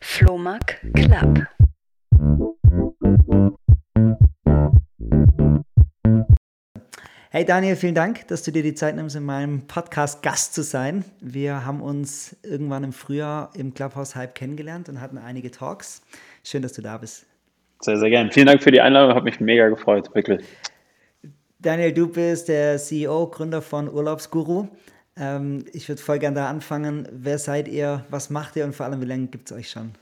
Flohmark Club. Hey Daniel, vielen Dank, dass du dir die Zeit nimmst, in meinem Podcast Gast zu sein. Wir haben uns irgendwann im Frühjahr im Clubhouse Hype kennengelernt und hatten einige Talks. Schön, dass du da bist. Sehr, sehr gerne. Vielen Dank für die Einladung, hat mich mega gefreut, wirklich. Daniel, du bist der CEO, Gründer von Urlaubsguru. Ähm, ich würde voll gerne da anfangen. Wer seid ihr? Was macht ihr und vor allem, wie lange gibt es euch schon?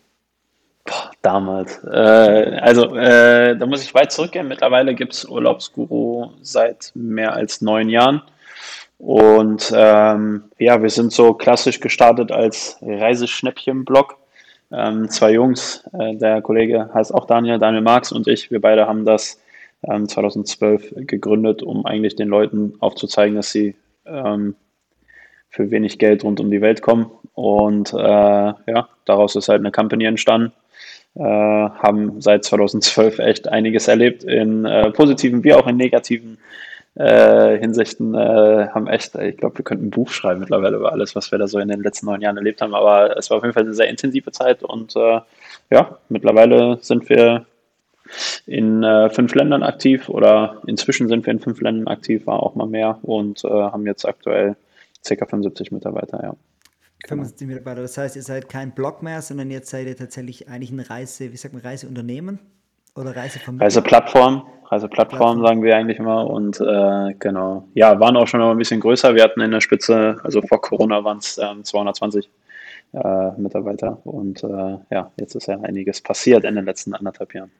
Boah, damals. Äh, also, äh, da muss ich weit zurückgehen. Mittlerweile gibt es Urlaubsguru seit mehr als neun Jahren. Und ähm, ja, wir sind so klassisch gestartet als Reiseschnäppchen-Blog. Ähm, zwei Jungs, äh, der Kollege heißt auch Daniel, Daniel Marx und ich, wir beide haben das ähm, 2012 gegründet, um eigentlich den Leuten aufzuzeigen, dass sie ähm, für wenig Geld rund um die Welt kommen. Und äh, ja, daraus ist halt eine Company entstanden äh, haben seit 2012 echt einiges erlebt in äh, positiven wie auch in negativen äh, Hinsichten. Äh, haben echt, ich glaube, wir könnten ein Buch schreiben mittlerweile über alles, was wir da so in den letzten neun Jahren erlebt haben. Aber es war auf jeden Fall eine sehr intensive Zeit und äh, ja, mittlerweile sind wir in äh, fünf Ländern aktiv oder inzwischen sind wir in fünf Ländern aktiv, war auch mal mehr und haben jetzt aktuell ca. 75 Mitarbeiter, ja. 75 genau. Mitarbeiter. Das heißt, ihr seid kein Blog mehr, sondern jetzt seid ihr tatsächlich eigentlich ein Reise, wie sagt man, Reiseunternehmen oder Reisevermittlung? Reiseplattform. Reiseplattform sagen wir eigentlich immer. Und äh, genau, ja, waren auch schon noch ein bisschen größer. Wir hatten in der Spitze, also vor Corona waren es ähm, 220 äh, Mitarbeiter. Und äh, ja, jetzt ist ja einiges passiert in den letzten anderthalb Jahren.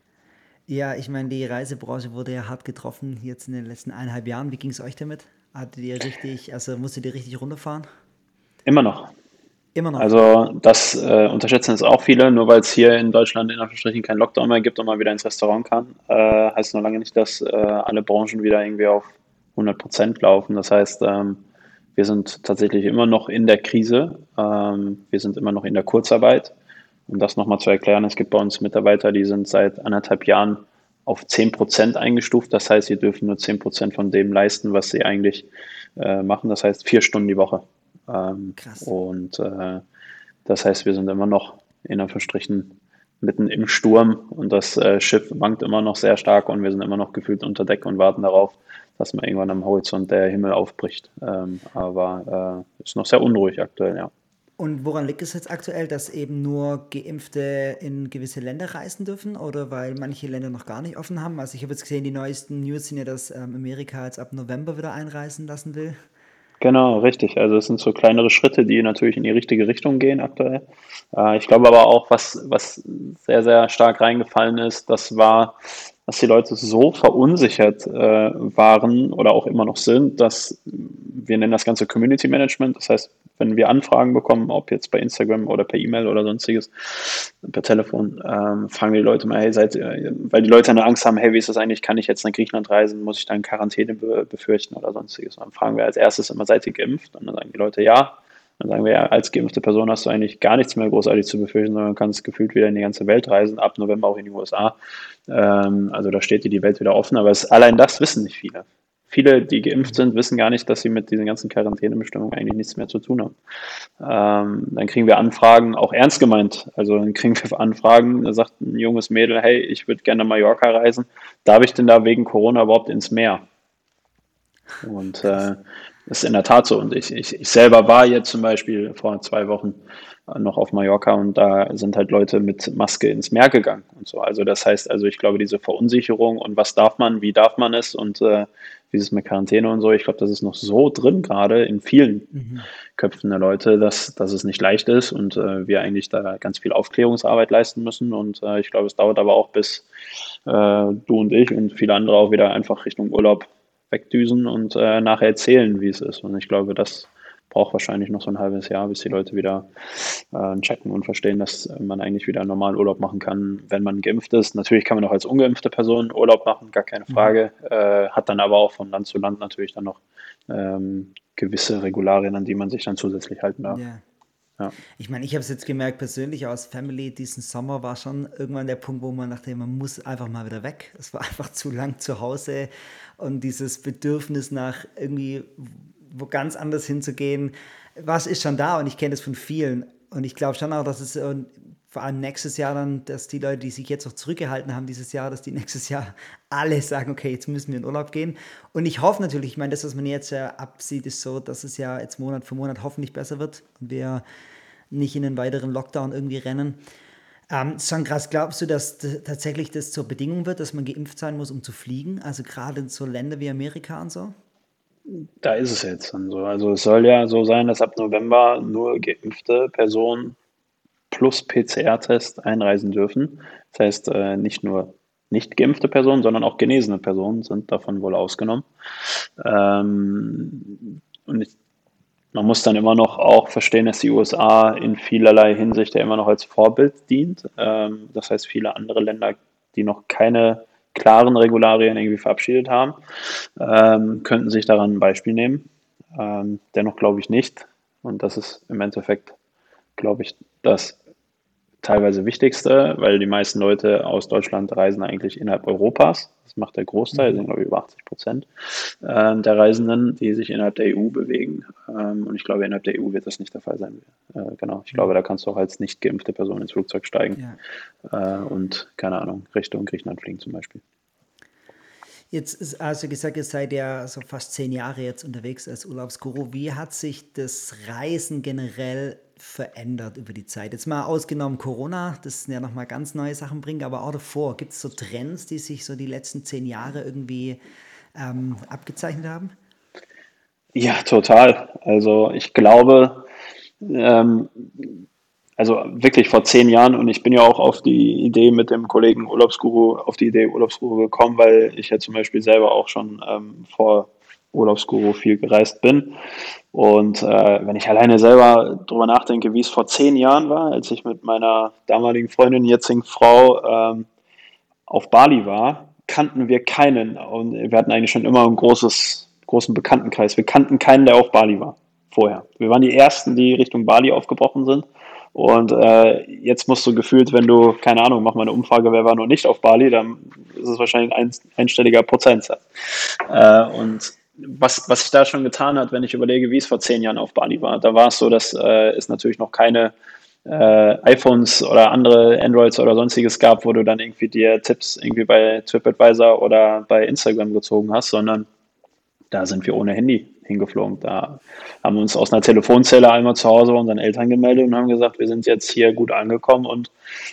Ja, ich meine, die Reisebranche wurde ja hart getroffen jetzt in den letzten eineinhalb Jahren. Wie ging es euch damit? Hattet ihr richtig, also musstet ihr richtig runterfahren? Immer noch. Immer noch. Also das äh, unterschätzen jetzt auch viele, nur weil es hier in Deutschland in Anführungsstrichen keinen Lockdown mehr gibt und man wieder ins Restaurant kann, äh, heißt noch lange nicht, dass äh, alle Branchen wieder irgendwie auf 100 Prozent laufen. Das heißt, ähm, wir sind tatsächlich immer noch in der Krise, ähm, wir sind immer noch in der Kurzarbeit. Um das nochmal zu erklären, es gibt bei uns Mitarbeiter, die sind seit anderthalb Jahren auf 10 Prozent eingestuft. Das heißt, sie dürfen nur 10 Prozent von dem leisten, was sie eigentlich äh, machen. Das heißt, vier Stunden die Woche. Ähm, Krass. Und äh, das heißt, wir sind immer noch in Anführungsstrichen mitten im Sturm und das äh, Schiff wankt immer noch sehr stark und wir sind immer noch gefühlt unter Deck und warten darauf, dass mal irgendwann am Horizont der Himmel aufbricht. Ähm, aber äh, ist noch sehr unruhig aktuell, ja. Und woran liegt es jetzt aktuell, dass eben nur Geimpfte in gewisse Länder reisen dürfen oder weil manche Länder noch gar nicht offen haben? Also ich habe jetzt gesehen, die neuesten News sind ja, dass ähm, Amerika jetzt ab November wieder einreisen lassen will. Genau, richtig. Also es sind so kleinere Schritte, die natürlich in die richtige Richtung gehen aktuell. Äh, ich glaube aber auch, was, was sehr, sehr stark reingefallen ist, das war, dass die Leute so verunsichert äh, waren oder auch immer noch sind, dass wir nennen das Ganze Community Management. Das heißt, wenn wir Anfragen bekommen, ob jetzt bei Instagram oder per E-Mail oder sonstiges, per Telefon, ähm, fragen wir die Leute mal, hey, seid ihr, weil die Leute eine Angst haben, hey, wie ist das eigentlich, kann ich jetzt nach Griechenland reisen, muss ich da in Quarantäne be befürchten oder sonstiges. Und dann fragen wir als erstes immer, seid ihr geimpft? Und dann sagen die Leute ja. Dann sagen wir ja, als geimpfte Person hast du eigentlich gar nichts mehr großartig zu befürchten, sondern kannst gefühlt wieder in die ganze Welt reisen, ab November auch in die USA. Ähm, also da steht dir die Welt wieder offen, aber es, allein das wissen nicht viele viele, die geimpft sind, wissen gar nicht, dass sie mit diesen ganzen Quarantänebestimmungen eigentlich nichts mehr zu tun haben. Ähm, dann kriegen wir Anfragen, auch ernst gemeint. Also dann kriegen wir Anfragen, da sagt ein junges Mädel, hey, ich würde gerne nach Mallorca reisen. Darf ich denn da wegen Corona überhaupt ins Meer? Und äh, ist in der Tat so. Und ich, ich, ich selber war jetzt zum Beispiel vor zwei Wochen noch auf Mallorca und da sind halt Leute mit Maske ins Meer gegangen und so. Also das heißt, also ich glaube, diese Verunsicherung und was darf man, wie darf man es und äh, wie ist es mit Quarantäne und so, ich glaube, das ist noch so drin gerade in vielen mhm. Köpfen der Leute, dass, dass es nicht leicht ist und äh, wir eigentlich da ganz viel Aufklärungsarbeit leisten müssen und äh, ich glaube, es dauert aber auch bis äh, du und ich und viele andere auch wieder einfach Richtung Urlaub wegdüsen und äh, nachher erzählen, wie es ist und ich glaube, das braucht wahrscheinlich noch so ein halbes Jahr, bis die Leute wieder äh, checken und verstehen, dass man eigentlich wieder normal Urlaub machen kann, wenn man geimpft ist. Natürlich kann man auch als ungeimpfte Person Urlaub machen, gar keine Frage. Mhm. Äh, hat dann aber auch von Land zu Land natürlich dann noch ähm, gewisse Regularien, an die man sich dann zusätzlich halten darf. Yeah. Ja. Ich meine, ich habe es jetzt gemerkt persönlich aus Family, diesen Sommer war schon irgendwann der Punkt, wo man dachte, man muss einfach mal wieder weg. Es war einfach zu lang zu Hause und dieses Bedürfnis nach irgendwie wo ganz anders hinzugehen, was ist schon da und ich kenne das von vielen. Und ich glaube schon auch, dass es vor allem nächstes Jahr dann, dass die Leute, die sich jetzt noch zurückgehalten haben dieses Jahr, dass die nächstes Jahr alle sagen, okay, jetzt müssen wir in Urlaub gehen. Und ich hoffe natürlich, ich meine, das, was man jetzt ja absieht, ist so, dass es ja jetzt Monat für Monat hoffentlich besser wird und wir nicht in einen weiteren Lockdown irgendwie rennen. Ähm, krass, glaubst du, dass tatsächlich das zur Bedingung wird, dass man geimpft sein muss, um zu fliegen? Also gerade in so Länder wie Amerika und so? Da ist es jetzt dann so. Also es soll ja so sein, dass ab November nur geimpfte Personen plus PCR-Test einreisen dürfen. Das heißt, äh, nicht nur nicht geimpfte Personen, sondern auch genesene Personen sind davon wohl ausgenommen. Ähm, und ich man muss dann immer noch auch verstehen, dass die USA in vielerlei Hinsicht ja immer noch als Vorbild dient. Ähm, das heißt, viele andere Länder, die noch keine klaren Regularien irgendwie verabschiedet haben, ähm, könnten sich daran ein Beispiel nehmen. Ähm, dennoch glaube ich nicht. Und das ist im Endeffekt, glaube ich, das teilweise Wichtigste, weil die meisten Leute aus Deutschland reisen eigentlich innerhalb Europas. Das macht der Großteil, mhm. sind glaube ich über 80 Prozent äh, der Reisenden, die sich innerhalb der EU bewegen. Ähm, und ich glaube, innerhalb der EU wird das nicht der Fall sein. Äh, genau, ich glaube, da kannst du auch als nicht geimpfte Person ins Flugzeug steigen ja. äh, und, keine Ahnung, Richtung Griechenland fliegen zum Beispiel. Jetzt ist also gesagt, ihr seid ja so fast zehn Jahre jetzt unterwegs als Urlaubsguru. Wie hat sich das Reisen generell verändert über die Zeit? Jetzt mal ausgenommen Corona, das ja nochmal ganz neue Sachen bringt, aber auch davor, gibt es so Trends, die sich so die letzten zehn Jahre irgendwie ähm, abgezeichnet haben? Ja, total. Also ich glaube, ähm, also wirklich vor zehn Jahren und ich bin ja auch auf die Idee mit dem Kollegen Urlaubsguru, auf die Idee Urlaubsguru gekommen, weil ich ja zum Beispiel selber auch schon ähm, vor Urlaubsguru viel gereist bin. Und äh, wenn ich alleine selber darüber nachdenke, wie es vor zehn Jahren war, als ich mit meiner damaligen Freundin, jetzigen Frau, ähm, auf Bali war, kannten wir keinen. Und wir hatten eigentlich schon immer einen großes, großen Bekanntenkreis. Wir kannten keinen, der auf Bali war vorher. Wir waren die Ersten, die Richtung Bali aufgebrochen sind. Und äh, jetzt musst du gefühlt, wenn du, keine Ahnung, mach mal eine Umfrage, wer war noch nicht auf Bali, dann ist es wahrscheinlich ein einstelliger Prozentsatz. Äh, und was, was sich da schon getan hat, wenn ich überlege, wie es vor zehn Jahren auf Bali war, da war es so, dass äh, es natürlich noch keine äh, iPhones oder andere Androids oder sonstiges gab, wo du dann irgendwie dir Tipps irgendwie bei TripAdvisor oder bei Instagram gezogen hast, sondern da sind wir ohne Handy hingeflogen. Da haben wir uns aus einer Telefonzelle einmal zu Hause bei unseren Eltern gemeldet und haben gesagt, wir sind jetzt hier gut angekommen und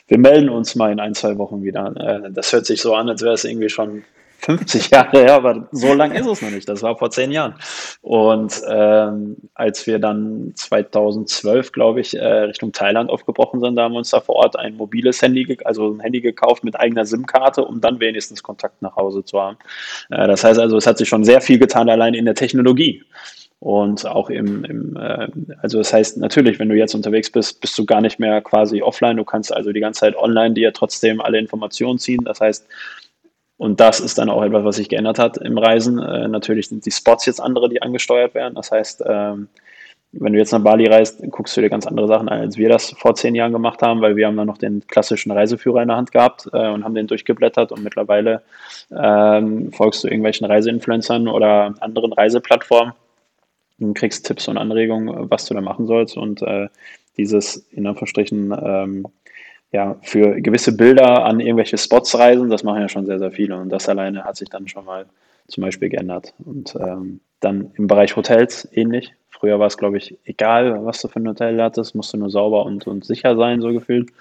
wir melden uns mal in ein, zwei Wochen wieder. Äh, das hört sich so an, als wäre es irgendwie schon 50 Jahre her, aber so lang ist es noch nicht. Das war vor zehn Jahren. Und ähm, als wir dann 2012, glaube ich, äh, Richtung Thailand aufgebrochen sind, da haben wir uns da vor Ort ein mobiles Handy, also ein Handy gekauft mit eigener SIM-Karte, um dann wenigstens Kontakt nach Hause zu haben. Äh, das heißt also, es hat sich schon sehr viel getan, allein in der Technologie. Und auch im, im äh, also das heißt natürlich, wenn du jetzt unterwegs bist, bist du gar nicht mehr quasi offline. Du kannst also die ganze Zeit online dir trotzdem alle Informationen ziehen. Das heißt, und das ist dann auch etwas, was sich geändert hat im Reisen. Äh, natürlich sind die Spots jetzt andere, die angesteuert werden. Das heißt, ähm, wenn du jetzt nach Bali reist, guckst du dir ganz andere Sachen an, als wir das vor zehn Jahren gemacht haben, weil wir haben dann noch den klassischen Reiseführer in der Hand gehabt äh, und haben den durchgeblättert und mittlerweile ähm, folgst du irgendwelchen Reiseinfluencern oder anderen Reiseplattformen und kriegst Tipps und Anregungen, was du da machen sollst und äh, dieses in Anführungsstrichen ähm, ja, für gewisse Bilder an irgendwelche Spots reisen, das machen ja schon sehr, sehr viele. Und das alleine hat sich dann schon mal zum Beispiel geändert. Und ähm, dann im Bereich Hotels ähnlich. Früher war es, glaube ich, egal, was du für ein Hotel hattest, musste nur sauber und, und sicher sein, so gefühlt.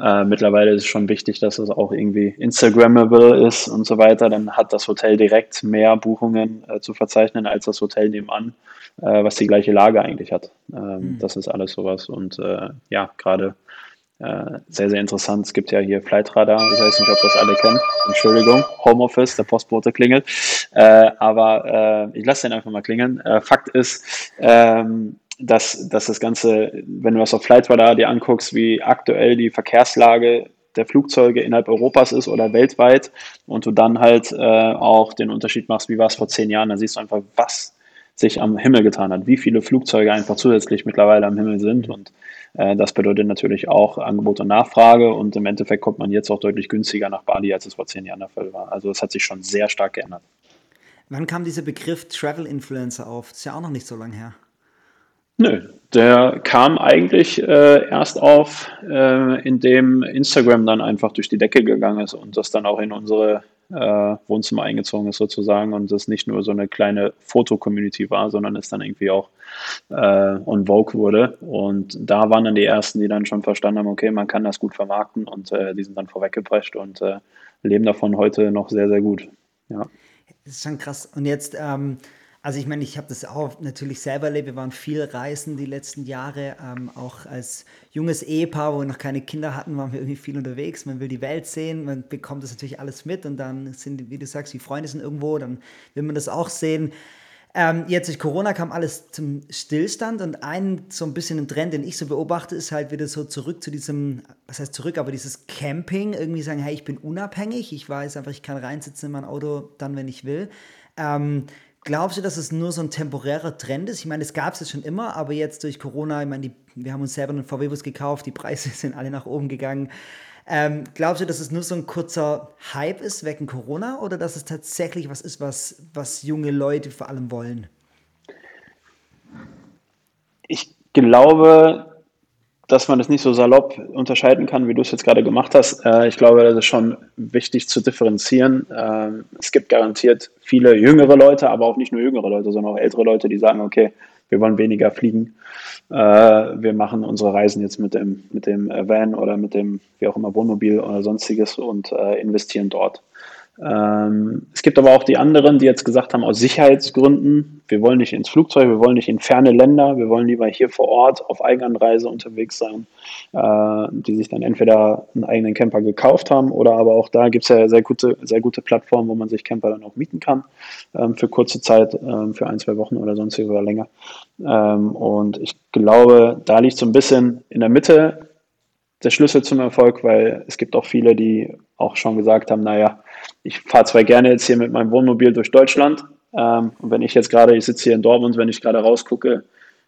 Äh, mittlerweile ist es schon wichtig, dass es auch irgendwie Instagrammable ist und so weiter. Dann hat das Hotel direkt mehr Buchungen äh, zu verzeichnen als das Hotel nebenan, äh, was die gleiche Lage eigentlich hat. Ähm, mhm. Das ist alles sowas. Und äh, ja, gerade äh, sehr, sehr interessant. Es gibt ja hier Flightradar, ich weiß nicht, ob das alle kennen. Entschuldigung, Homeoffice, der Postbote klingelt. Äh, aber äh, ich lasse den einfach mal klingeln. Äh, Fakt ist, ähm, dass, dass das Ganze, wenn du das auf Flightradar dir anguckst, wie aktuell die Verkehrslage der Flugzeuge innerhalb Europas ist oder weltweit und du dann halt äh, auch den Unterschied machst, wie war es vor zehn Jahren, dann siehst du einfach, was sich am Himmel getan hat, wie viele Flugzeuge einfach zusätzlich mittlerweile am Himmel sind und das bedeutet natürlich auch Angebot und Nachfrage und im Endeffekt kommt man jetzt auch deutlich günstiger nach Bali, als es vor zehn Jahren der Fall war. Also es hat sich schon sehr stark geändert. Wann kam dieser Begriff Travel Influencer auf? Das ist ja auch noch nicht so lange her. Nö, der kam eigentlich äh, erst auf, äh, indem Instagram dann einfach durch die Decke gegangen ist und das dann auch in unsere äh, Wohnzimmer eingezogen ist sozusagen und das nicht nur so eine kleine Foto-Community war, sondern es dann irgendwie auch äh, on Vogue wurde. Und da waren dann die ersten, die dann schon verstanden haben, okay, man kann das gut vermarkten und äh, die sind dann vorweggeprescht und äh, leben davon heute noch sehr, sehr gut. Ja. Das ist schon krass. Und jetzt, ähm, also ich meine, ich habe das auch natürlich selber erlebt. Wir waren viel reisen die letzten Jahre. Ähm, auch als junges Ehepaar, wo wir noch keine Kinder hatten, waren wir irgendwie viel unterwegs. Man will die Welt sehen, man bekommt das natürlich alles mit und dann sind, wie du sagst, die Freunde sind irgendwo, dann will man das auch sehen. Ähm, jetzt durch Corona kam alles zum Stillstand und ein so ein bisschen ein Trend, den ich so beobachte, ist halt wieder so zurück zu diesem, was heißt zurück, aber dieses Camping, irgendwie sagen, hey, ich bin unabhängig, ich weiß einfach, ich kann reinsitzen in mein Auto dann, wenn ich will. Ähm, Glaubst du, dass es nur so ein temporärer Trend ist? Ich meine, es gab es schon immer, aber jetzt durch Corona, ich meine, die, wir haben uns selber einen VW-Bus gekauft, die Preise sind alle nach oben gegangen. Ähm, glaubst du, dass es nur so ein kurzer Hype ist wegen Corona oder dass es tatsächlich was ist, was, was junge Leute vor allem wollen? Ich glaube, dass man das nicht so salopp unterscheiden kann, wie du es jetzt gerade gemacht hast. Äh, ich glaube, das ist schon wichtig zu differenzieren. Äh, es gibt garantiert viele jüngere Leute, aber auch nicht nur jüngere Leute, sondern auch ältere Leute, die sagen, okay, wir wollen weniger fliegen. Äh, wir machen unsere Reisen jetzt mit dem, mit dem Van oder mit dem, wie auch immer, Wohnmobil oder sonstiges und äh, investieren dort. Ähm, es gibt aber auch die anderen, die jetzt gesagt haben, aus Sicherheitsgründen, wir wollen nicht ins Flugzeug, wir wollen nicht in ferne Länder, wir wollen lieber hier vor Ort auf Eigenanreise unterwegs sein, äh, die sich dann entweder einen eigenen Camper gekauft haben oder aber auch da gibt es ja sehr gute, sehr gute Plattformen, wo man sich Camper dann auch mieten kann ähm, für kurze Zeit, ähm, für ein, zwei Wochen oder sonst oder länger. Ähm, und ich glaube, da liegt so ein bisschen in der Mitte der Schlüssel zum Erfolg, weil es gibt auch viele, die auch schon gesagt haben, naja, ich fahre zwar gerne jetzt hier mit meinem Wohnmobil durch Deutschland, ähm, und wenn ich jetzt gerade, ich sitze hier in Dortmund, wenn ich gerade rausgucke,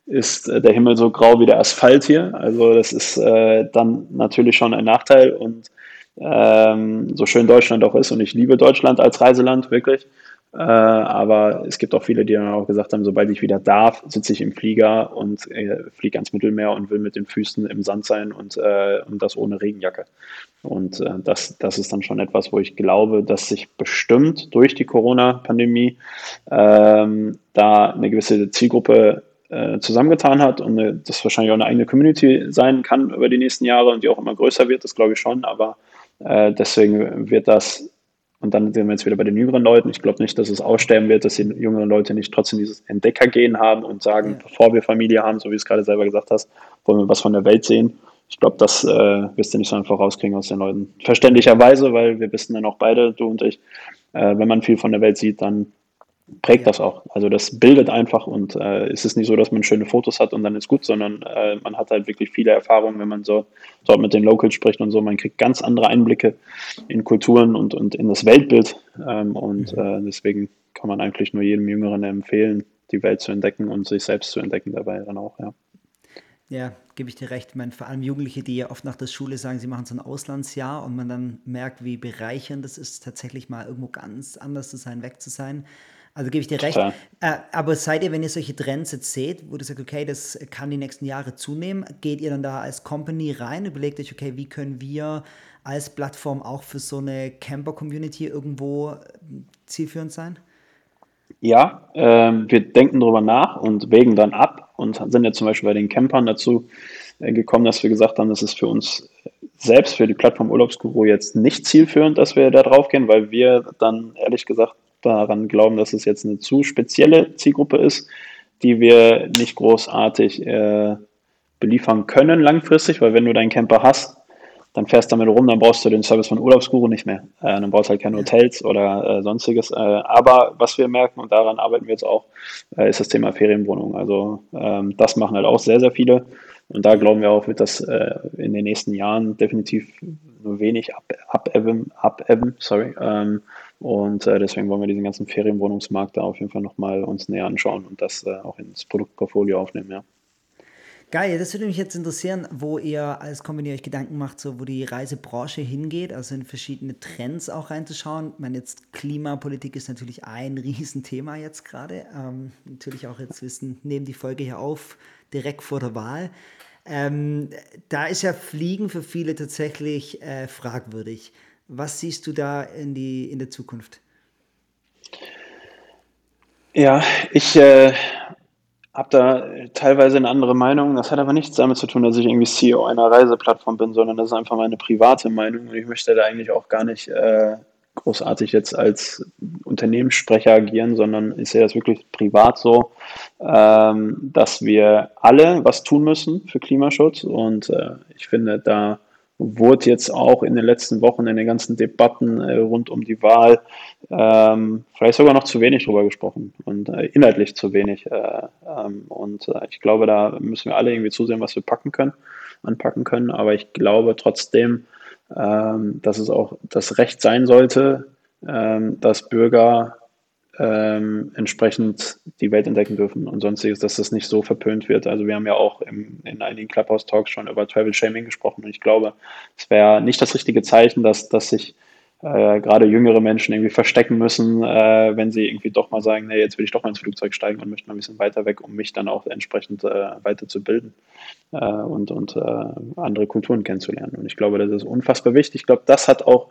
ist äh, der Himmel so grau wie der Asphalt hier. Also das ist äh, dann natürlich schon ein Nachteil und ähm, so schön Deutschland auch ist und ich liebe Deutschland als Reiseland wirklich, äh, aber es gibt auch viele, die dann auch gesagt haben, sobald ich wieder darf, sitze ich im Flieger und äh, fliege ans Mittelmeer und will mit den Füßen im Sand sein und, äh, und das ohne Regenjacke. Und äh, das, das ist dann schon etwas, wo ich glaube, dass sich bestimmt durch die Corona-Pandemie ähm, da eine gewisse Zielgruppe äh, zusammengetan hat und eine, das wahrscheinlich auch eine eigene Community sein kann über die nächsten Jahre und die auch immer größer wird, das glaube ich schon, aber äh, deswegen wird das und dann sind wir jetzt wieder bei den jüngeren Leuten. Ich glaube nicht, dass es aussterben wird, dass die jüngeren Leute nicht trotzdem dieses Entdeckergehen haben und sagen, ja. bevor wir Familie haben, so wie es gerade selber gesagt hast, wollen wir was von der Welt sehen. Ich glaube, das äh, wirst du nicht so einfach rauskriegen aus den Leuten. Verständlicherweise, weil wir wissen dann auch beide, du und ich, äh, wenn man viel von der Welt sieht, dann prägt das auch. Also das bildet einfach und äh, es ist nicht so, dass man schöne Fotos hat und dann ist gut, sondern äh, man hat halt wirklich viele Erfahrungen, wenn man so dort mit den Locals spricht und so. Man kriegt ganz andere Einblicke in Kulturen und, und in das Weltbild ähm, und äh, deswegen kann man eigentlich nur jedem Jüngeren empfehlen, die Welt zu entdecken und sich selbst zu entdecken dabei dann auch, ja. Ja, gebe ich dir recht. Ich meine, vor allem Jugendliche, die ja oft nach der Schule sagen, sie machen so ein Auslandsjahr und man dann merkt, wie bereichernd es ist, tatsächlich mal irgendwo ganz anders zu sein, weg zu sein. Also gebe ich dir recht. Äh, aber seid ihr, wenn ihr solche Trends jetzt seht, wo du sagst, okay, das kann die nächsten Jahre zunehmen, geht ihr dann da als Company rein, überlegt euch, okay, wie können wir als Plattform auch für so eine Camper-Community irgendwo äh, zielführend sein? Ja, ähm, wir denken darüber nach und wägen dann ab und sind ja zum Beispiel bei den Campern dazu äh, gekommen, dass wir gesagt haben, das ist für uns selbst, für die Plattform Urlaubsguru jetzt nicht zielführend, dass wir da drauf gehen, weil wir dann ehrlich gesagt daran glauben, dass es jetzt eine zu spezielle Zielgruppe ist, die wir nicht großartig äh, beliefern können langfristig, weil wenn du deinen Camper hast, dann fährst du damit rum, dann brauchst du den Service von Urlaubsguru nicht mehr. Äh, dann brauchst du halt keine Hotels oder äh, sonstiges. Äh, aber was wir merken, und daran arbeiten wir jetzt auch, äh, ist das Thema Ferienwohnungen. Also ähm, das machen halt auch sehr, sehr viele. Und da glauben wir auch, wird das äh, in den nächsten Jahren definitiv nur wenig abebben, abebben sorry. Ähm, und äh, deswegen wollen wir diesen ganzen Ferienwohnungsmarkt da auf jeden Fall nochmal uns näher anschauen und das äh, auch ins Produktportfolio aufnehmen, ja. Geil, das würde mich jetzt interessieren, wo ihr als Company euch Gedanken macht, so wo die Reisebranche hingeht, also in verschiedene Trends auch reinzuschauen. Ich meine, jetzt Klimapolitik ist natürlich ein Riesenthema jetzt gerade. Ähm, natürlich auch jetzt wissen, nehmen die Folge hier auf, direkt vor der Wahl. Ähm, da ist ja Fliegen für viele tatsächlich äh, fragwürdig. Was siehst du da in, die, in der Zukunft? Ja, ich äh, habe da teilweise eine andere Meinung. Das hat aber nichts damit zu tun, dass ich irgendwie CEO einer Reiseplattform bin, sondern das ist einfach meine private Meinung. Und ich möchte da eigentlich auch gar nicht äh, großartig jetzt als Unternehmenssprecher agieren, sondern ich sehe das wirklich privat so, ähm, dass wir alle was tun müssen für Klimaschutz. Und äh, ich finde, da wurde jetzt auch in den letzten Wochen in den ganzen Debatten äh, rund um die Wahl ähm, vielleicht sogar noch zu wenig drüber gesprochen und äh, inhaltlich zu wenig. Äh, ähm, und äh, ich glaube, da müssen wir alle irgendwie zusehen, was wir packen können, anpacken können. Aber ich glaube trotzdem, ähm, dass es auch das Recht sein sollte, ähm, dass Bürger ähm, entsprechend die Welt entdecken dürfen und sonstiges, dass das nicht so verpönt wird. Also wir haben ja auch im, in einigen Clubhouse-Talks schon über Travel Shaming gesprochen und ich glaube, es wäre nicht das richtige Zeichen, dass, dass sich äh, gerade jüngere Menschen irgendwie verstecken müssen, äh, wenn sie irgendwie doch mal sagen, nee, jetzt will ich doch mal ins Flugzeug steigen und möchte mal ein bisschen weiter weg, um mich dann auch entsprechend äh, weiterzubilden äh, und, und äh, andere Kulturen kennenzulernen. Und ich glaube, das ist unfassbar wichtig. Ich glaube, das hat auch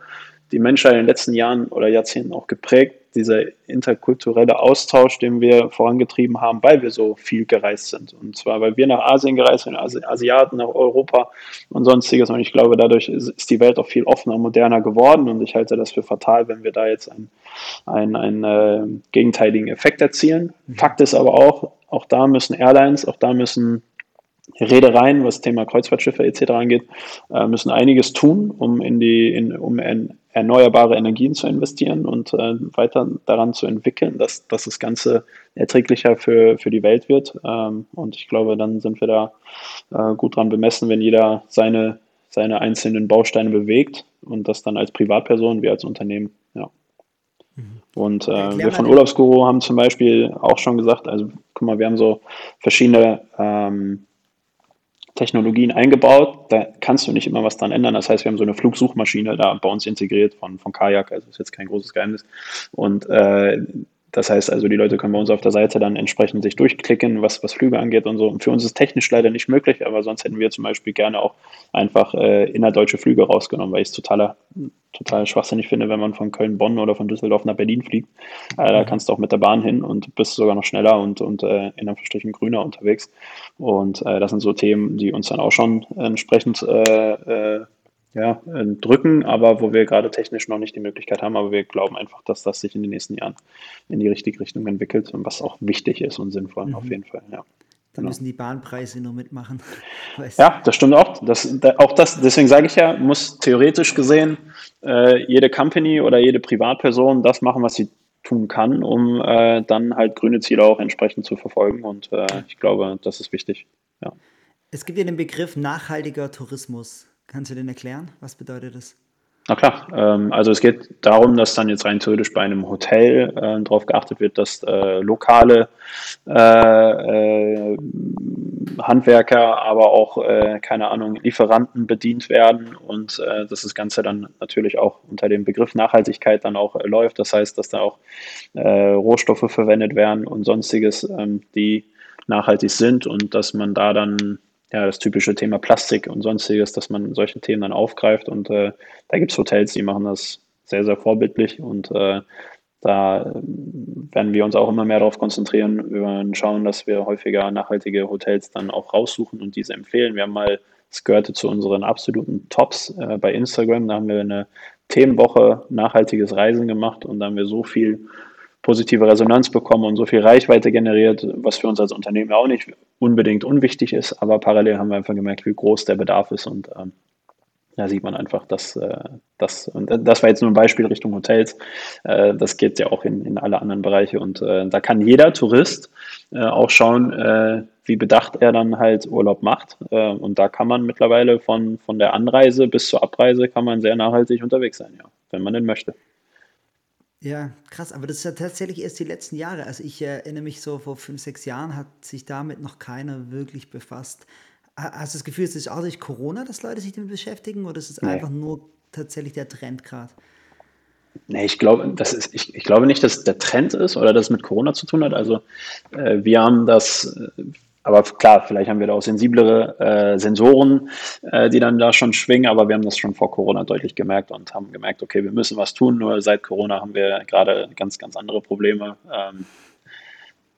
die Menschheit in den letzten Jahren oder Jahrzehnten auch geprägt, dieser interkulturelle Austausch, den wir vorangetrieben haben, weil wir so viel gereist sind. Und zwar, weil wir nach Asien gereist sind, Asi Asiaten, nach Europa und sonstiges. Und ich glaube, dadurch ist die Welt auch viel offener und moderner geworden. Und ich halte das für fatal, wenn wir da jetzt einen, einen, einen äh, gegenteiligen Effekt erzielen. Fakt ist aber auch, auch da müssen Airlines, auch da müssen Reedereien, was Thema Kreuzfahrtschiffe etc. angeht, äh, müssen einiges tun, um in die, in, um in erneuerbare Energien zu investieren und äh, weiter daran zu entwickeln, dass, dass das Ganze erträglicher für, für die Welt wird. Ähm, und ich glaube, dann sind wir da äh, gut dran bemessen, wenn jeder seine, seine einzelnen Bausteine bewegt und das dann als Privatperson wie als Unternehmen. Ja. Mhm. Und äh, wir von Urlaubsguru haben zum Beispiel auch schon gesagt, also guck mal, wir haben so verschiedene ähm, Technologien eingebaut. Da kannst du nicht immer was dran ändern. Das heißt, wir haben so eine Flugsuchmaschine da bei uns integriert von, von Kajak. Also ist jetzt kein großes Geheimnis. Und äh, das heißt also, die Leute können bei uns auf der Seite dann entsprechend sich durchklicken, was, was Flüge angeht und so. Und für uns ist technisch leider nicht möglich, aber sonst hätten wir zum Beispiel gerne auch einfach äh, innerdeutsche Flüge rausgenommen, weil ich es totaler, total schwachsinnig finde, wenn man von Köln-Bonn oder von Düsseldorf nach Berlin fliegt. Äh, da mhm. kannst du auch mit der Bahn hin und bist sogar noch schneller und, und äh, in Anführungsstrichen grüner unterwegs. Und äh, das sind so Themen, die uns dann auch schon entsprechend äh, äh, ja, äh, drücken, aber wo wir gerade technisch noch nicht die Möglichkeit haben. Aber wir glauben einfach, dass das sich in den nächsten Jahren in die richtige Richtung entwickelt und was auch wichtig ist und sinnvoll mhm. auf jeden Fall. Ja. Da genau. müssen die Bahnpreise nur mitmachen. ja, das stimmt auch. Das, da, auch das, deswegen sage ich ja, muss theoretisch gesehen äh, jede Company oder jede Privatperson das machen, was sie tun kann, um äh, dann halt grüne Ziele auch entsprechend zu verfolgen. Und äh, ich glaube, das ist wichtig. Ja. Es gibt ja den Begriff nachhaltiger Tourismus. Kannst du den erklären? Was bedeutet das? Na klar, ähm, also es geht darum, dass dann jetzt rein theoretisch bei einem Hotel äh, darauf geachtet wird, dass äh, lokale äh, äh Handwerker, aber auch, äh, keine Ahnung, Lieferanten bedient werden und äh, dass das Ganze dann natürlich auch unter dem Begriff Nachhaltigkeit dann auch läuft. Das heißt, dass da auch Rohstoffe verwendet werden und sonstiges, ähm, die nachhaltig sind und dass man da dann ja, das typische Thema Plastik und sonstiges, dass man solche Themen dann aufgreift. Und äh, da gibt es Hotels, die machen das sehr, sehr vorbildlich. Und äh, da werden wir uns auch immer mehr darauf konzentrieren. Wir werden schauen, dass wir häufiger nachhaltige Hotels dann auch raussuchen und diese empfehlen. Wir haben mal, es gehörte zu unseren absoluten Tops äh, bei Instagram. Da haben wir eine Themenwoche nachhaltiges Reisen gemacht und da haben wir so viel positive Resonanz bekommen und so viel Reichweite generiert, was für uns als Unternehmen auch nicht unbedingt unwichtig ist, aber parallel haben wir einfach gemerkt, wie groß der Bedarf ist und ähm, da sieht man einfach, dass äh, das, und das war jetzt nur ein Beispiel Richtung Hotels, äh, das geht ja auch in, in alle anderen Bereiche und äh, da kann jeder Tourist äh, auch schauen, äh, wie bedacht er dann halt Urlaub macht äh, und da kann man mittlerweile von, von der Anreise bis zur Abreise kann man sehr nachhaltig unterwegs sein, ja, wenn man denn möchte. Ja, krass, aber das ist ja tatsächlich erst die letzten Jahre. Also ich erinnere mich so, vor fünf, sechs Jahren hat sich damit noch keiner wirklich befasst. Hast du das Gefühl, es ist auch durch Corona, dass Leute sich damit beschäftigen oder ist es Nee. einfach nur tatsächlich der Trend gerade? Nee, ich glaube, das ist, ich, ich glaube nicht, dass der Trend ist oder das mit Corona zu tun hat. Also äh, wir haben das, äh, aber klar, vielleicht haben wir da auch sensiblere äh, Sensoren, äh, die dann da schon schwingen, aber wir haben das schon vor Corona deutlich gemerkt und haben gemerkt, okay, wir müssen was tun. Nur seit Corona haben wir gerade ganz, ganz andere Probleme. Ähm,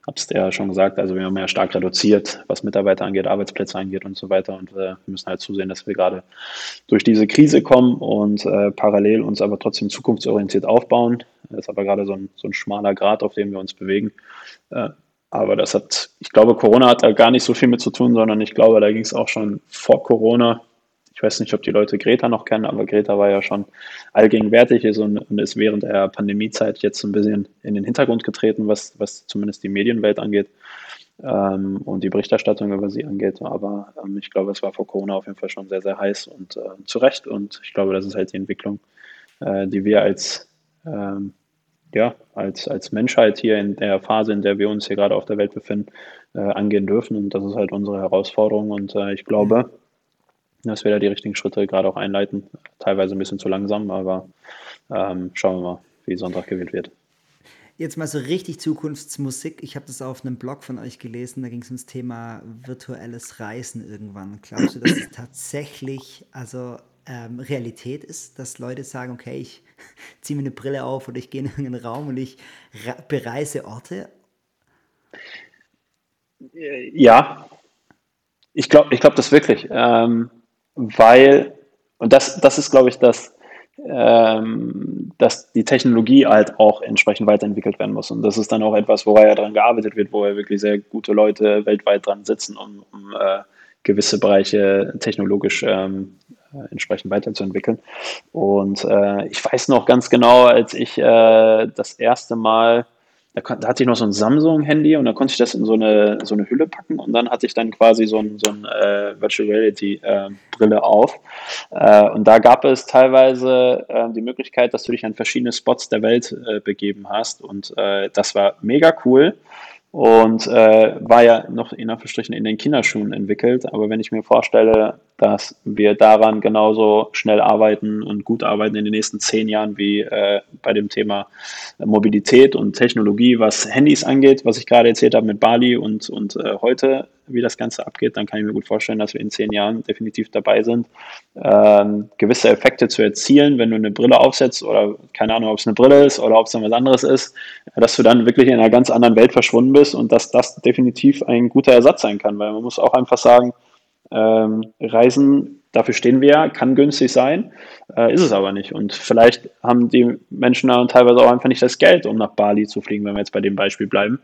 habe es ja schon gesagt, also wir haben ja stark reduziert, was Mitarbeiter angeht, Arbeitsplätze angeht und so weiter. Und äh, wir müssen halt zusehen, dass wir gerade durch diese Krise kommen und äh, parallel uns aber trotzdem zukunftsorientiert aufbauen. Das ist aber gerade so ein, so ein schmaler Grad, auf dem wir uns bewegen. Äh, aber das hat, ich glaube, Corona hat da gar nicht so viel mit zu tun, sondern ich glaube, da ging es auch schon vor Corona. Ich weiß nicht, ob die Leute Greta noch kennen, aber Greta war ja schon allgegenwärtig und, und ist während der Pandemiezeit jetzt ein bisschen in den Hintergrund getreten, was, was zumindest die Medienwelt angeht ähm, und die Berichterstattung über sie angeht. Aber ähm, ich glaube, es war vor Corona auf jeden Fall schon sehr, sehr heiß und äh, zu Recht. Und ich glaube, das ist halt die Entwicklung, äh, die wir als, ähm, ja, als, als Menschheit hier in der Phase, in der wir uns hier gerade auf der Welt befinden, äh, angehen dürfen. Und das ist halt unsere Herausforderung. Und äh, ich glaube, dass wir da die richtigen Schritte gerade auch einleiten. Teilweise ein bisschen zu langsam, aber ähm, schauen wir mal, wie Sonntag gewählt wird. Jetzt mal so richtig Zukunftsmusik. Ich habe das auf einem Blog von euch gelesen, da ging es ums Thema virtuelles Reisen irgendwann. Glaubst du, dass es tatsächlich also ähm, Realität ist, dass Leute sagen, okay, ich ziehe mir eine Brille auf oder ich gehe in irgendeinen Raum und ich bereise Orte? Ja, ich glaube ich glaub das wirklich, ähm, weil, und das, das ist, glaube ich, das, ähm, dass die Technologie halt auch entsprechend weiterentwickelt werden muss. Und das ist dann auch etwas, woran ja daran gearbeitet wird, wo ja wirklich sehr gute Leute weltweit dran sitzen, um, um äh, gewisse Bereiche technologisch ähm, äh, entsprechend weiterzuentwickeln. Und äh, ich weiß noch ganz genau, als ich äh, das erste Mal da, da, hatte ich noch so ein Samsung-Handy und da konnte ich das in so eine, so eine Hülle packen und dann hatte ich dann quasi so ein, so ein äh, Virtual Reality-Brille äh, auf. Äh, und da gab es teilweise äh, die Möglichkeit, dass du dich an verschiedene Spots der Welt äh, begeben hast und äh, das war mega cool und äh, war ja noch in Anführungsstrichen in den Kinderschuhen entwickelt. Aber wenn ich mir vorstelle, dass wir daran genauso schnell arbeiten und gut arbeiten in den nächsten zehn Jahren wie äh, bei dem Thema Mobilität und Technologie, was Handys angeht, was ich gerade erzählt habe mit Bali und, und äh, heute, wie das Ganze abgeht, dann kann ich mir gut vorstellen, dass wir in zehn Jahren definitiv dabei sind, ähm, gewisse Effekte zu erzielen, wenn du eine Brille aufsetzt oder keine Ahnung, ob es eine Brille ist oder ob es dann was anderes ist, dass du dann wirklich in einer ganz anderen Welt verschwunden bist und dass das definitiv ein guter Ersatz sein kann, weil man muss auch einfach sagen, ähm, Reisen, dafür stehen wir kann günstig sein, äh, ist es aber nicht. Und vielleicht haben die Menschen dann teilweise auch einfach nicht das Geld, um nach Bali zu fliegen, wenn wir jetzt bei dem Beispiel bleiben.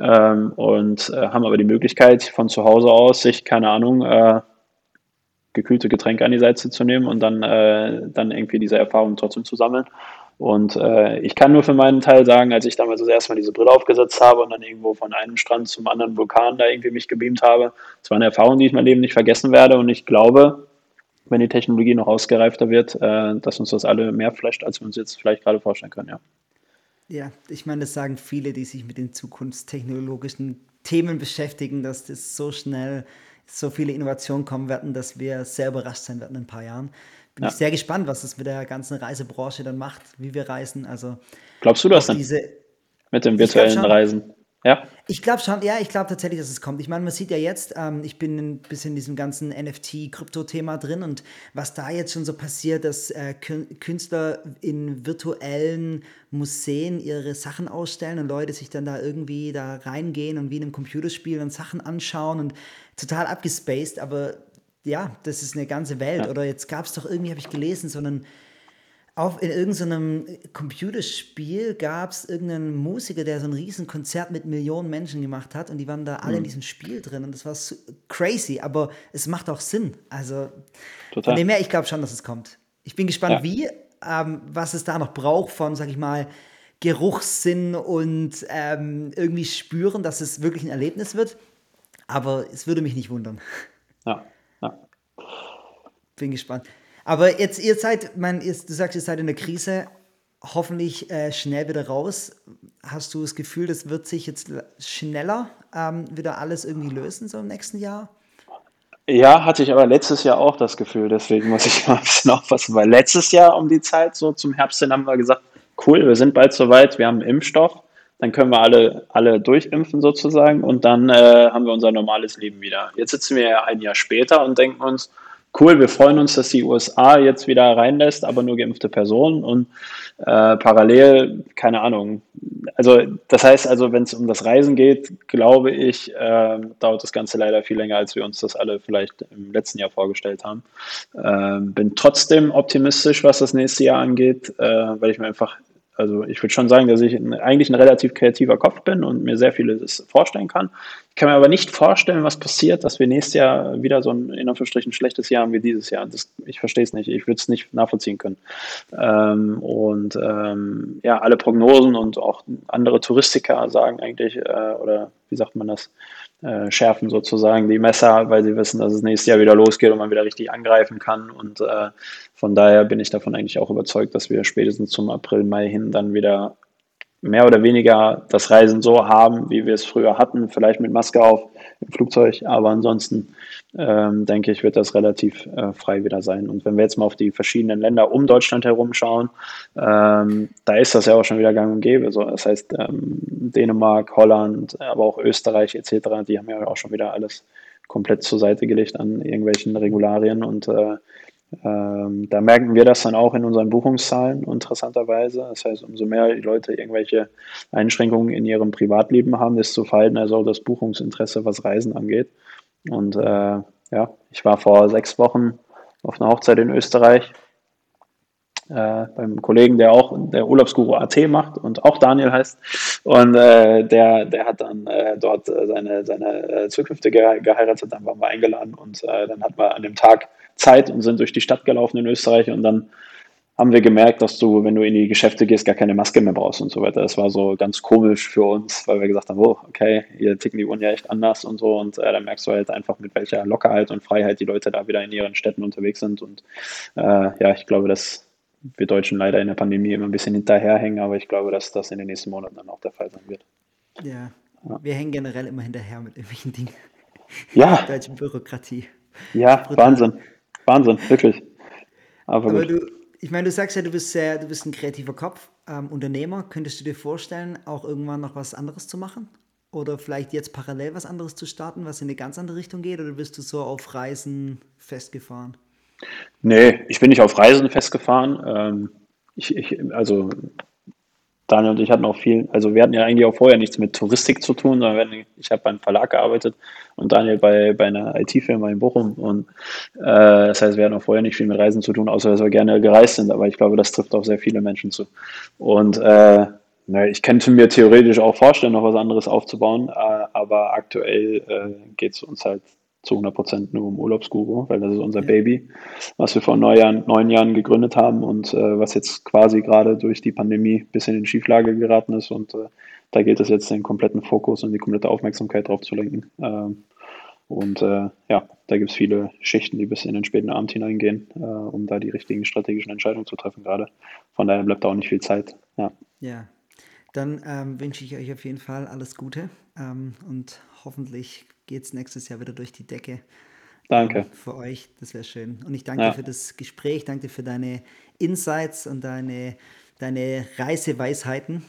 Ähm, und äh, haben aber die Möglichkeit, von zu Hause aus sich, keine Ahnung, äh, gekühlte Getränke an die Seite zu nehmen und dann, äh, dann irgendwie diese Erfahrung trotzdem zu sammeln. Und äh, ich kann nur für meinen Teil sagen, als ich damals das erste Mal diese Brille aufgesetzt habe und dann irgendwo von einem Strand zum anderen Vulkan da irgendwie mich gebeamt habe, es war eine Erfahrung, die ich mein Leben nicht vergessen werde. Und ich glaube, wenn die Technologie noch ausgereifter wird, äh, dass uns das alle mehr flasht, als wir uns jetzt vielleicht gerade vorstellen können, ja. Ja, ich meine, das sagen viele, die sich mit den zukunftstechnologischen Themen beschäftigen, dass das so schnell so viele Innovationen kommen werden, dass wir sehr überrascht sein werden in ein paar Jahren. Bin ja. ich sehr gespannt, was das mit der ganzen Reisebranche dann macht, wie wir reisen. Also glaubst du das denn? Diese, mit dem virtuellen Reisen? Ja. Ich glaube schon, ja, ich glaube tatsächlich, dass es kommt. Ich meine, man sieht ja jetzt, ähm, ich bin ein bisschen in diesem ganzen NFT-Krypto-Thema drin und was da jetzt schon so passiert, dass äh, Künstler in virtuellen Museen ihre Sachen ausstellen und Leute sich dann da irgendwie da reingehen und wie in einem Computerspiel dann Sachen anschauen und total abgespaced, aber ja, das ist eine ganze Welt. Ja. Oder jetzt gab es doch irgendwie, habe ich gelesen, so einen auf, in irgendeinem Computerspiel gab es irgendeinen Musiker, der so ein riesen Konzert mit Millionen Menschen gemacht hat und die waren da alle mhm. in diesem Spiel drin und das war so crazy, aber es macht auch Sinn. Also Total. von dem her, ich glaube schon, dass es kommt. Ich bin gespannt, ja. wie, ähm, was es da noch braucht von, sag ich mal, Geruchssinn und ähm, irgendwie spüren, dass es wirklich ein Erlebnis wird. Aber es würde mich nicht wundern. Ja, ja. Bin gespannt. Aber jetzt, ihr seid, mein, ihr, du sagst, ihr seid in der Krise, hoffentlich äh, schnell wieder raus. Hast du das Gefühl, das wird sich jetzt schneller ähm, wieder alles irgendwie lösen, so im nächsten Jahr? Ja, hatte ich aber letztes Jahr auch das Gefühl, deswegen muss ich mal ein bisschen aufpassen, weil letztes Jahr um die Zeit, so zum Herbst hin, haben wir gesagt, cool, wir sind bald soweit, wir haben einen Impfstoff, dann können wir alle, alle durchimpfen sozusagen und dann äh, haben wir unser normales Leben wieder. Jetzt sitzen wir ja ein Jahr später und denken uns, cool, wir freuen uns, dass die USA jetzt wieder reinlässt, aber nur geimpfte Personen und äh, parallel, keine Ahnung. Also das heißt also, wenn es um das Reisen geht, glaube ich, äh, dauert das Ganze leider viel länger, als wir uns das alle vielleicht im letzten Jahr vorgestellt haben. Äh, bin trotzdem optimistisch, was das nächste Jahr angeht, äh, weil ich mir einfach also ich würde schon sagen, dass ich eigentlich ein relativ kreativer Kopf bin und mir sehr vieles vorstellen kann. Ich kann mir aber nicht vorstellen, was passiert, dass wir nächstes Jahr wieder so ein in Anführungsstrichen schlechtes Jahr haben wie dieses Jahr. Das, ich verstehe es nicht. Ich würde es nicht nachvollziehen können. Ähm, und ähm, ja, alle Prognosen und auch andere Touristiker sagen eigentlich, äh, oder wie sagt man das, äh, schärfen sozusagen die Messer, weil sie wissen, dass es nächstes Jahr wieder losgeht und man wieder richtig angreifen kann. Und äh, von daher bin ich davon eigentlich auch überzeugt, dass wir spätestens zum April, Mai hin dann wieder mehr oder weniger das Reisen so haben, wie wir es früher hatten, vielleicht mit Maske auf im Flugzeug, aber ansonsten ähm, denke ich, wird das relativ äh, frei wieder sein. Und wenn wir jetzt mal auf die verschiedenen Länder um Deutschland herum schauen, ähm, da ist das ja auch schon wieder gang und gäbe. So, das heißt, ähm, Dänemark, Holland, aber auch Österreich etc., die haben ja auch schon wieder alles komplett zur Seite gelegt an irgendwelchen Regularien und äh, ähm, da merken wir das dann auch in unseren Buchungszahlen interessanterweise. Das heißt, umso mehr die Leute irgendwelche Einschränkungen in ihrem Privatleben haben, desto verhaltener ist auch das Buchungsinteresse, was Reisen angeht. Und äh, ja, ich war vor sechs Wochen auf einer Hochzeit in Österreich äh, beim Kollegen, der auch der Urlaubsguru AT macht und auch Daniel heißt. Und äh, der, der hat dann äh, dort seine, seine äh, zukünftige geheiratet, dann waren wir eingeladen und äh, dann hat man an dem Tag Zeit und sind durch die Stadt gelaufen in Österreich und dann haben wir gemerkt, dass du, wenn du in die Geschäfte gehst, gar keine Maske mehr brauchst und so weiter. Das war so ganz komisch für uns, weil wir gesagt haben, oh, okay, hier ticken die Uhren ja echt anders und so. Und äh, dann merkst du halt einfach, mit welcher Lockerheit und Freiheit die Leute da wieder in ihren Städten unterwegs sind. Und äh, ja, ich glaube, dass wir Deutschen leider in der Pandemie immer ein bisschen hinterherhängen, aber ich glaube, dass das in den nächsten Monaten dann auch der Fall sein wird. Ja, ja. wir hängen generell immer hinterher mit irgendwelchen Dingen. Ja. Deutschen Bürokratie. Ja, Wahnsinn. Wahnsinn, wirklich. Aber, Aber du, ich meine, du sagst ja, du bist sehr, du bist ein kreativer Kopf, ähm, Unternehmer. Könntest du dir vorstellen, auch irgendwann noch was anderes zu machen? Oder vielleicht jetzt parallel was anderes zu starten, was in eine ganz andere Richtung geht? Oder bist du so auf Reisen festgefahren? Nee, ich bin nicht auf Reisen festgefahren. Ähm, ich, ich, also Daniel und ich hatten auch viel, also wir hatten ja eigentlich auch vorher nichts mit Touristik zu tun, sondern ich habe beim Verlag gearbeitet und Daniel bei, bei einer IT-Firma in Bochum. Und äh, das heißt, wir hatten auch vorher nicht viel mit Reisen zu tun, außer dass wir gerne gereist sind. Aber ich glaube, das trifft auch sehr viele Menschen zu. Und äh, na, ich könnte mir theoretisch auch vorstellen, noch was anderes aufzubauen, äh, aber aktuell äh, geht es uns halt zu 100 Prozent nur um Urlaubsguru, weil das ist unser ja. Baby, was wir vor neun Jahren, neun Jahren gegründet haben und äh, was jetzt quasi gerade durch die Pandemie ein bisschen in Schieflage geraten ist. Und äh, da gilt es jetzt, den kompletten Fokus und die komplette Aufmerksamkeit drauf zu lenken. Ähm, und äh, ja, da gibt es viele Schichten, die bis in den späten Abend hineingehen, äh, um da die richtigen strategischen Entscheidungen zu treffen gerade. Von daher bleibt da auch nicht viel Zeit. Ja. ja. Dann ähm, wünsche ich euch auf jeden Fall alles Gute ähm, und hoffentlich geht es nächstes Jahr wieder durch die Decke. Danke. Ähm, für euch, das wäre schön. Und ich danke ja. dir für das Gespräch, danke dir für deine Insights und deine, deine Reiseweisheiten.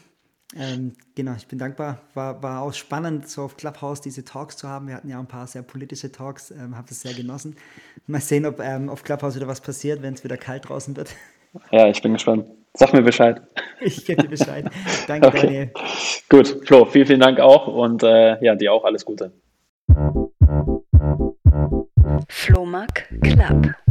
Ähm, genau, ich bin dankbar. War, war auch spannend, so auf Clubhouse diese Talks zu haben. Wir hatten ja ein paar sehr politische Talks, ähm, habe das sehr genossen. Mal sehen, ob ähm, auf Clubhouse wieder was passiert, wenn es wieder kalt draußen wird. Ja, ich bin gespannt. Sag mir Bescheid. Ich gebe dir Bescheid. Danke, okay. Daniel. Gut, Flo, vielen, vielen Dank auch und äh, ja, dir auch alles Gute. Flohmark Club.